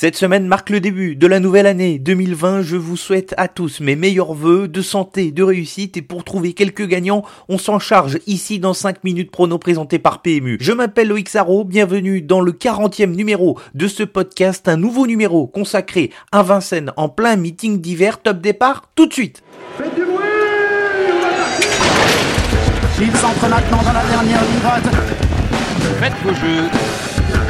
Cette semaine marque le début de la nouvelle année 2020. Je vous souhaite à tous mes meilleurs voeux de santé, de réussite et pour trouver quelques gagnants, on s'en charge ici dans 5 minutes prono présenté par PMU. Je m'appelle Loïc Sarro, bienvenue dans le 40e numéro de ce podcast, un nouveau numéro consacré à Vincennes en plein meeting d'hiver. Top départ tout de suite. Faites du bruit Il s'entre maintenant dans la dernière ligne droite. Faites vos jeux.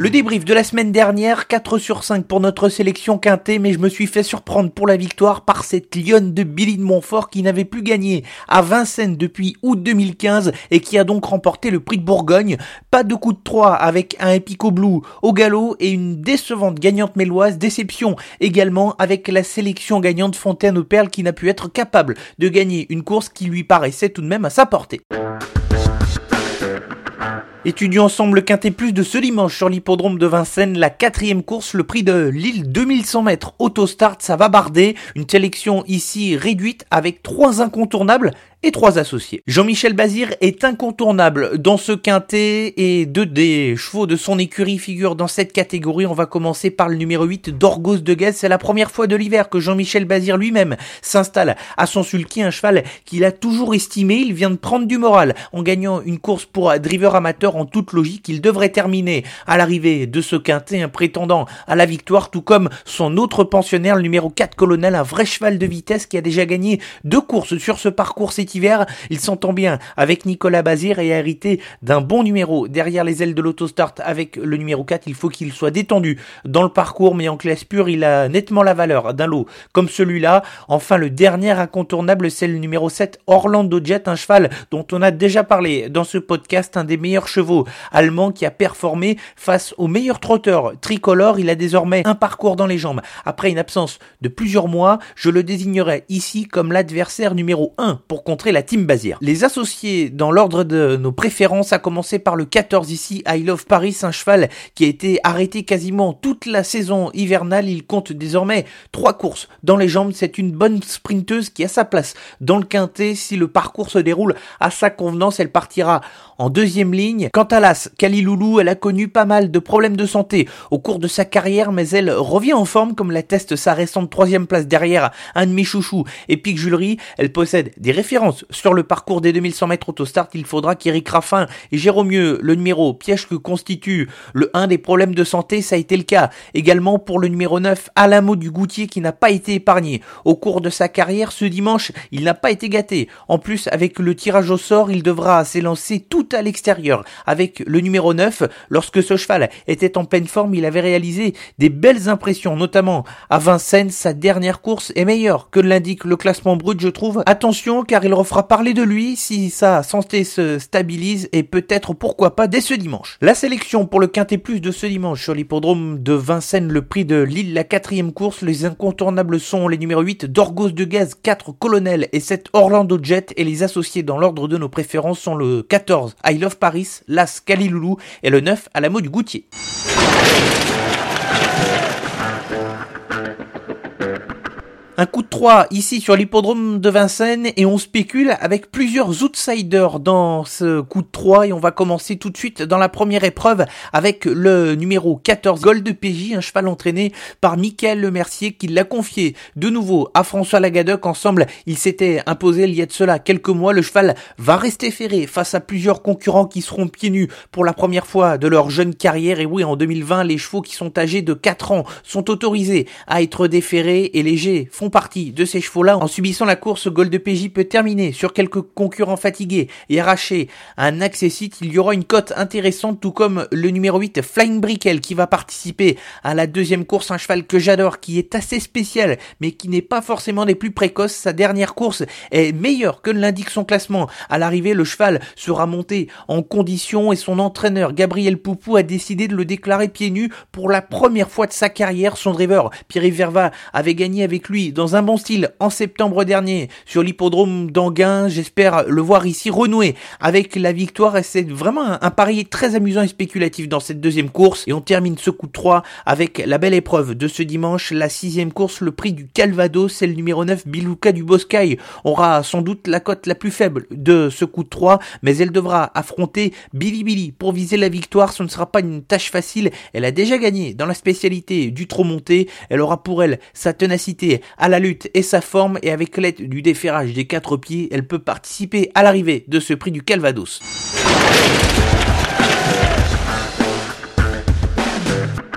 Le débrief de la semaine dernière, 4 sur 5 pour notre sélection quintée, mais je me suis fait surprendre pour la victoire par cette lionne de Billy de Montfort qui n'avait plus gagné à Vincennes depuis août 2015 et qui a donc remporté le prix de Bourgogne. Pas de coup de 3 avec un Epico Blue au galop et une décevante gagnante méloise. Déception également avec la sélection gagnante Fontaine aux Perles qui n'a pu être capable de gagner une course qui lui paraissait tout de même à sa portée. Étudions ensemble le quintet plus de ce dimanche sur l'hippodrome de Vincennes, la quatrième course, le prix de l'île 2100 mètres autostart, ça va barder. Une sélection ici réduite avec trois incontournables et trois associés. Jean-Michel Bazir est incontournable dans ce quintet et deux des chevaux de son écurie figurent dans cette catégorie. On va commencer par le numéro 8 d'Orgos de Guez. C'est la première fois de l'hiver que Jean-Michel Bazir lui-même s'installe à son sulky, un cheval qu'il a toujours estimé. Il vient de prendre du moral en gagnant une course pour driver amateur en toute logique. Il devrait terminer à l'arrivée de ce quintet un prétendant à la victoire, tout comme son autre pensionnaire, le numéro 4 colonel, un vrai cheval de vitesse qui a déjà gagné deux courses sur ce parcours hiver. Il s'entend bien avec Nicolas Bazir et a hérité d'un bon numéro derrière les ailes de l'autostart avec le numéro 4. Il faut qu'il soit détendu dans le parcours, mais en classe pure, il a nettement la valeur d'un lot comme celui-là. Enfin, le dernier incontournable, c'est le numéro 7, Orlando Jet, un cheval dont on a déjà parlé dans ce podcast, un des meilleurs chevaux allemands qui a performé face aux meilleurs trotteurs tricolores. Il a désormais un parcours dans les jambes. Après une absence de plusieurs mois, je le désignerai ici comme l'adversaire numéro 1 pour la team Bazir. Les associés dans l'ordre de nos préférences, à commencer par le 14 ici, I Love Paris, un cheval qui a été arrêté quasiment toute la saison hivernale. Il compte désormais trois courses dans les jambes. C'est une bonne sprinteuse qui a sa place dans le quintet. Si le parcours se déroule à sa convenance, elle partira en deuxième ligne. Quant à l'As, Kaliloulou, elle a connu pas mal de problèmes de santé au cours de sa carrière, mais elle revient en forme comme l'atteste sa récente troisième place derrière un de mes chouchous, Epic Julery. Elle possède des références sur le parcours des 2100 mètres autostart. Il faudra qu'Eric Raffin et Jérômieux, le numéro piège que constitue le 1 des problèmes de santé, ça a été le cas également pour le numéro 9, Alamo du Goutier, qui n'a pas été épargné au cours de sa carrière. Ce dimanche, il n'a pas été gâté. En plus, avec le tirage au sort, il devra s'élancer tout à l'extérieur avec le numéro 9. Lorsque ce cheval était en pleine forme, il avait réalisé des belles impressions, notamment à Vincennes. Sa dernière course est meilleure que l'indique le classement brut, je trouve. Attention, car il refera parler de lui si sa santé se stabilise et peut-être pourquoi pas dès ce dimanche. La sélection pour le Quintet Plus de ce dimanche sur l'hippodrome de Vincennes, le prix de Lille, la quatrième course. Les incontournables sont les numéros 8 d'Orgos de Gaz, 4 Colonel et 7 Orlando Jet et les associés dans l'ordre de nos préférences sont le 14 I Love Paris, l'As Caliloulou et le 9 à la mot du Goutier. Un coup de 3 ici sur l'hippodrome de Vincennes et on spécule avec plusieurs outsiders dans ce coup de 3 et on va commencer tout de suite dans la première épreuve avec le numéro 14 Gold PJ, un cheval entraîné par Michael Lemercier qui l'a confié de nouveau à François Lagadec. Ensemble, il s'était imposé il y a de cela quelques mois. Le cheval va rester ferré face à plusieurs concurrents qui seront pieds nus pour la première fois de leur jeune carrière. Et oui, en 2020, les chevaux qui sont âgés de 4 ans sont autorisés à être déférés et légers font partie de ces chevaux-là. En subissant la course, Gold PJ peut terminer sur quelques concurrents fatigués et arracher un accessite. Il y aura une cote intéressante, tout comme le numéro 8, Flying Brickell, qui va participer à la deuxième course. Un cheval que j'adore, qui est assez spécial, mais qui n'est pas forcément des plus précoces. Sa dernière course est meilleure que l'indique son classement. À l'arrivée, le cheval sera monté en condition et son entraîneur, Gabriel Poupou, a décidé de le déclarer pieds nus pour la première fois de sa carrière. Son driver, Pierre Verva, avait gagné avec lui un bon style en septembre dernier sur l'hippodrome d'Anguin. J'espère le voir ici renouer avec la victoire c'est vraiment un, pari très amusant et spéculatif dans cette deuxième course. Et on termine ce coup de 3 avec la belle épreuve de ce dimanche, la sixième course, le prix du Calvados, c'est le numéro 9, Bilouka du Boscaï. Aura sans doute la cote la plus faible de ce coup de 3, mais elle devra affronter Billy Billy pour viser la victoire. Ce ne sera pas une tâche facile. Elle a déjà gagné dans la spécialité du trop monté. Elle aura pour elle sa ténacité à la lutte et sa forme et avec l'aide du déferrage des quatre pieds, elle peut participer à l'arrivée de ce prix du Calvados.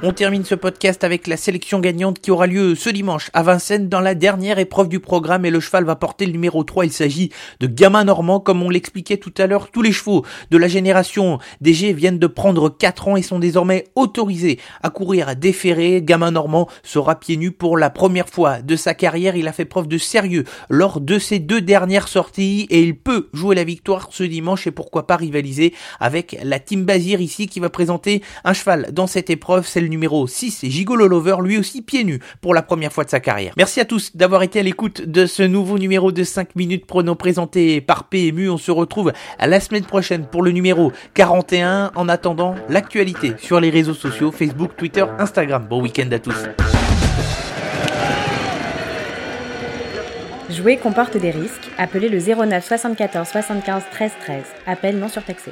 On termine ce podcast avec la sélection gagnante qui aura lieu ce dimanche à Vincennes dans la dernière épreuve du programme et le cheval va porter le numéro 3. Il s'agit de Gamin Normand comme on l'expliquait tout à l'heure. Tous les chevaux de la génération DG viennent de prendre 4 ans et sont désormais autorisés à courir à déférer. Gamin Normand sera pieds nus pour la première fois de sa carrière. Il a fait preuve de sérieux lors de ses deux dernières sorties et il peut jouer la victoire ce dimanche et pourquoi pas rivaliser avec la Team Bazir ici qui va présenter un cheval dans cette épreuve. Numéro 6, Gigolo Lover, lui aussi pieds nus pour la première fois de sa carrière. Merci à tous d'avoir été à l'écoute de ce nouveau numéro de 5 minutes prono présenté par PMU. On se retrouve à la semaine prochaine pour le numéro 41. En attendant, l'actualité sur les réseaux sociaux, Facebook, Twitter, Instagram. Bon week-end à tous. Jouer comporte des risques. Appelez le 09 74 75 13 13. Appel non surtaxé.